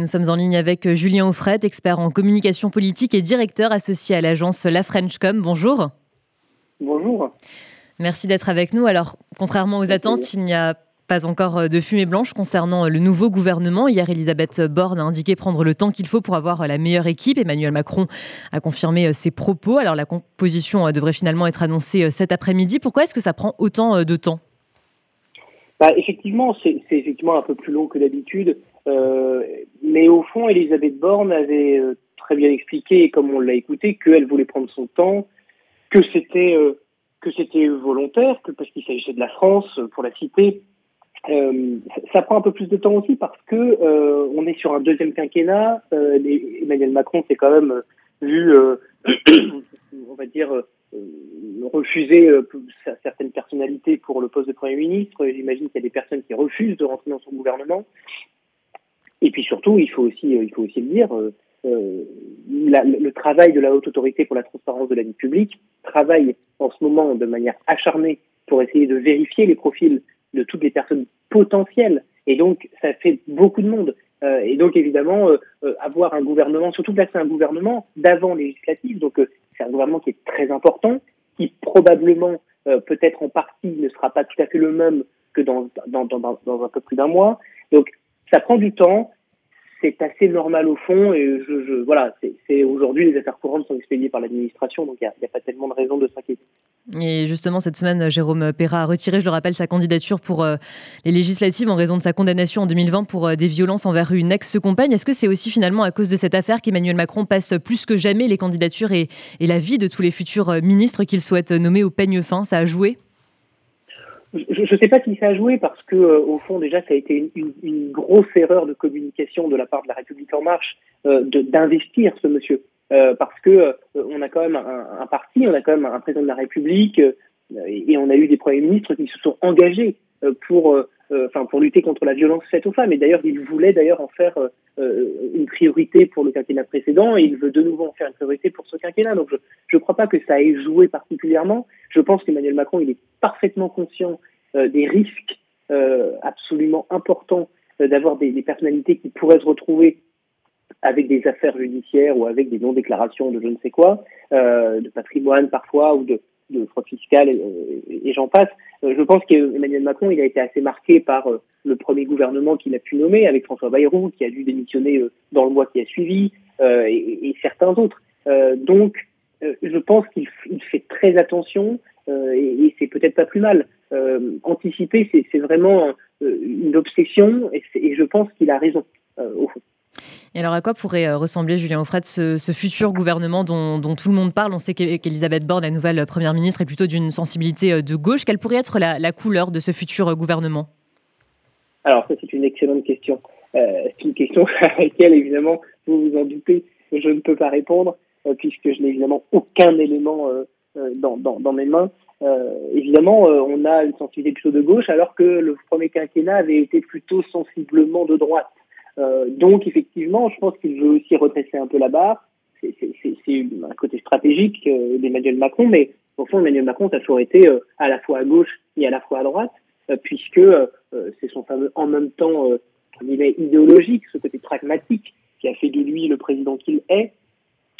Nous sommes en ligne avec euh, Julien Offret, expert en communication politique et directeur associé à l'agence La Frenchcom. Bonjour. Bonjour. Merci d'être avec nous. Alors, contrairement aux attentes, il n'y a pas encore euh, de fumée blanche concernant euh, le nouveau gouvernement. Hier, Elisabeth Borne a indiqué prendre le temps qu'il faut pour avoir la meilleure équipe. Emmanuel Macron a confirmé ses propos. Alors, la composition devrait finalement être annoncée cet après-midi. Pourquoi est-ce que ça prend autant de temps? Bah, Effectivement, c'est effectivement un peu plus long que d'habitude. Euh, mais au fond, Elisabeth Borne avait euh, très bien expliqué, comme on l'a écouté, qu'elle voulait prendre son temps, que c'était euh, que c'était volontaire, que parce qu'il s'agissait de la France, pour la citer. ça prend un peu plus de temps aussi parce que on est sur un deuxième quinquennat. Emmanuel Macron s'est quand même vu, on va dire, refuser certaines personnalités pour le poste de Premier ministre. J'imagine qu'il y a des personnes qui refusent de rentrer dans son gouvernement. Et puis surtout, il faut aussi, euh, il faut aussi le dire, euh, euh, le travail de la haute autorité pour la transparence de la vie publique travaille en ce moment de manière acharnée pour essayer de vérifier les profils de toutes les personnes potentielles. Et donc, ça fait beaucoup de monde. Euh, et donc, évidemment, euh, avoir un gouvernement, surtout que là, c'est un gouvernement d'avant législatif, donc c'est un gouvernement qui est très important, qui probablement, peut-être en partie, ne sera pas tout à fait le même que dans, dans, dans, dans un peu plus d'un mois. Donc, ça prend du temps, c'est assez normal au fond et voilà, c'est aujourd'hui les affaires courantes sont expédiées par l'administration, donc il n'y a, pas tellement de raison de s'inquiéter. Et justement, cette semaine, Jérôme Perra a retiré, je le rappelle, sa candidature pour euh, les législatives en raison de sa condamnation en 2020 pour euh, des violences envers une ex-compagne. Est-ce que c'est aussi finalement à cause de cette affaire qu'Emmanuel Macron passe plus que jamais les candidatures et, et la vie de tous les futurs euh, ministres qu'il souhaite nommer au peigne fin? Ça a joué? Je ne sais pas si ça a joué parce que euh, au fond déjà ça a été une, une, grosse erreur de communication de la part de la République en marche euh, d'investir ce monsieur. Euh, parce que euh, on a quand même un, un, parti, on a quand même un président de la République et on a eu des premiers ministres qui se sont engagés pour enfin pour lutter contre la violence faite aux femmes. Et d'ailleurs il voulait d'ailleurs en faire une priorité pour le quinquennat précédent et il veut de nouveau en faire une priorité pour ce quinquennat. Donc je ne crois pas que ça ait joué particulièrement je pense qu'Emmanuel Macron il est parfaitement conscient euh, des risques euh, absolument importants euh, d'avoir des, personnalités qui pourraient se retrouver avec des affaires judiciaires ou avec des non-déclarations de je ne sais quoi, de patrimoine parfois ou de, de fraude fiscale et, et j'en passe. je pense qu'Emmanuel Macron, il a été assez marqué par le premier gouvernement qu'il a pu nommer avec François Bayrou, qui a dû démissionner dans le mois qui a suivi, et, et, certains autres. donc, je pense qu'il fait très attention euh, et, et c'est peut-être pas plus mal. Euh, anticiper, c'est vraiment euh, une obsession et, et je pense qu'il a raison au fond. Et alors, à quoi pourrait ressembler, Julien Offred, ce, ce futur gouvernement dont, dont, tout le monde parle? On sait qu'Elisabeth Borne, la nouvelle première ministre, est plutôt d'une sensibilité de gauche. Quelle pourrait être la, la, couleur de ce futur gouvernement? Alors, ça, c'est une excellente question. Euh, c'est une question à laquelle, évidemment, vous vous en doutez, je ne peux pas répondre, euh, puisque je n'ai évidemment aucun élément euh, euh, dans, mes mains. Euh, évidemment, euh, on a une sensibilité plutôt de gauche, alors que le premier quinquennat avait été plutôt sensiblement de droite. donc, effectivement, je pense qu'il veut aussi redresser un peu la barre. C'est un côté stratégique d'Emmanuel Macron, mais au fond, Emmanuel Macron, ça a toujours été à la fois à gauche et à la fois à droite, puisque c'est son fameux en même temps idéologique, ce côté pragmatique qui a fait de lui le président qu'il est.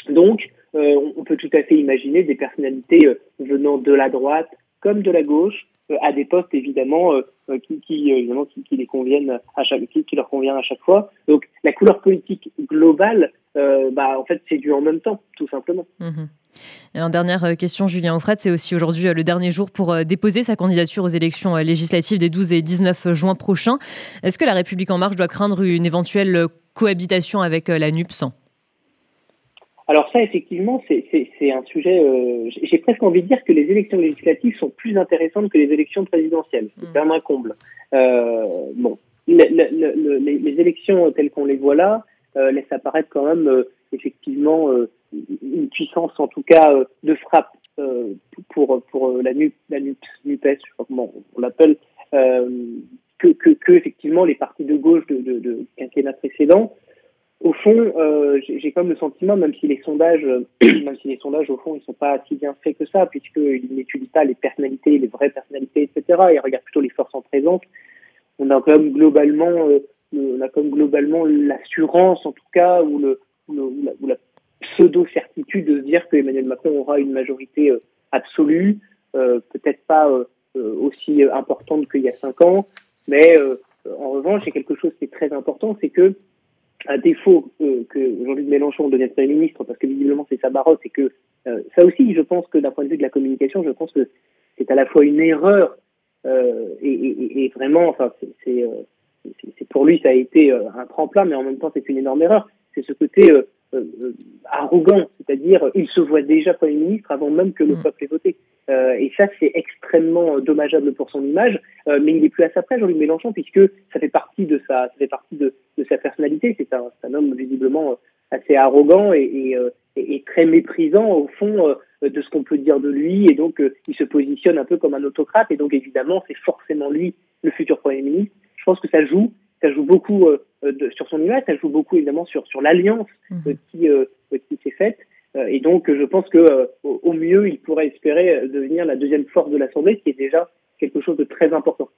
Donc, euh, on peut tout à fait imaginer des personnalités euh, venant de la droite comme de la gauche euh, à des postes évidemment qui, qui, évidemment qui, les conviennent à chaque qui, leur convient à chaque fois. Donc la couleur politique globale, bah en fait c'est dû en même temps, tout simplement. Mmh. Et en dernière question, Julien Offred, c'est aussi aujourd'hui le dernier jour pour déposer sa candidature aux élections législatives des 12 et 19 juin prochains. Est-ce que la République en marche doit craindre une éventuelle cohabitation avec la NUPS alors ça, effectivement, c'est un sujet. Euh, J'ai presque envie de dire que les élections législatives sont plus intéressantes que les élections présidentielles. C'est vraiment un comble. Euh, bon, le, le, le, les, les, élections telles qu'on les voit là euh, laissent apparaître quand même euh, effectivement euh, une puissance, en tout cas, euh, de frappe pour pour la NUP, la NUP, NUPES, je pas comment on l'appelle, que, que, que effectivement les partis de gauche de, de, de quinquennat précédent au fond, euh, j'ai comme le sentiment, même si les sondages, euh, même si les sondages au fond, ils sont pas si bien faits que ça, puisqu'ils n'étudient pas les personnalités, les vraies personnalités, etc. Ils regardent plutôt les forces en présence. On a quand même globalement euh, on a comme globalement l'assurance, en tout cas, ou, le, la, pseudo-certitude de se dire que Emmanuel Macron aura une majorité absolue, peut-être pas aussi importante qu'il y a cinq ans, mais en revanche, il y a quelque chose qui est très important, c'est que à défaut que Jean-Luc Mélenchon devienne Premier ministre, parce que visiblement c'est sa barotte, et que ça aussi, je pense que d'un point de vue de la communication, je pense que c'est à la fois une erreur euh, et, et, et, vraiment, enfin, c'est pour lui ça a été euh, un tremplin, mais en même temps c'est une énorme erreur. C'est ce côté euh, euh, arrogant, c'est-à-dire il se voit déjà Premier ministre avant même que le mmh. peuple ait voté. Euh, et ça, c'est extrêmement dommageable pour son image, euh, mais il n'est plus à sa place, Jean-Luc Mélenchon, puisque ça fait partie de sa, ça fait partie de, de sa personnalité. C'est un, un, homme visiblement assez arrogant et, et, et, très méprisant au fond de ce qu'on peut dire de lui, et donc il se positionne un peu comme un autocrate, et donc évidemment, c'est forcément lui le futur Premier ministre. Je pense que ça joue, ça joue beaucoup de, sur son image, ça joue beaucoup évidemment sur, sur l'alliance mmh. qui, qui s'est faite. Et donc, je pense que au mieux, il pourrait espérer devenir la deuxième force de l'Assemblée, ce qui est déjà quelque chose de très important.